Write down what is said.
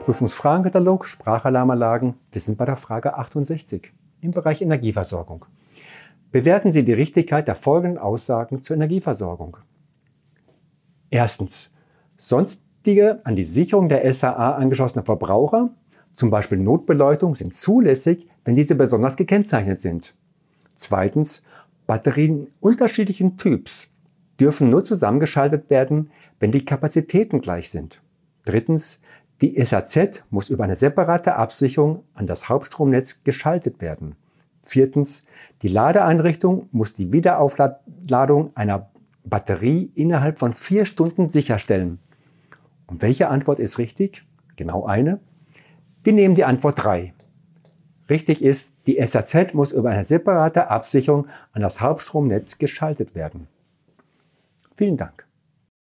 Prüfungsfragenkatalog Sprachalarmanlagen. Wir sind bei der Frage 68 im Bereich Energieversorgung. Bewerten Sie die Richtigkeit der folgenden Aussagen zur Energieversorgung. Erstens. Sonstige an die Sicherung der SAA angeschlossene Verbraucher, zum Beispiel Notbeleuchtung, sind zulässig, wenn diese besonders gekennzeichnet sind. Zweitens. Batterien unterschiedlichen Typs dürfen nur zusammengeschaltet werden, wenn die Kapazitäten gleich sind. Drittens. Die SAZ muss über eine separate Absicherung an das Hauptstromnetz geschaltet werden. Viertens, die Ladeeinrichtung muss die Wiederaufladung einer Batterie innerhalb von vier Stunden sicherstellen. Und welche Antwort ist richtig? Genau eine. Wir nehmen die Antwort 3. Richtig ist, die SAZ muss über eine separate Absicherung an das Hauptstromnetz geschaltet werden. Vielen Dank.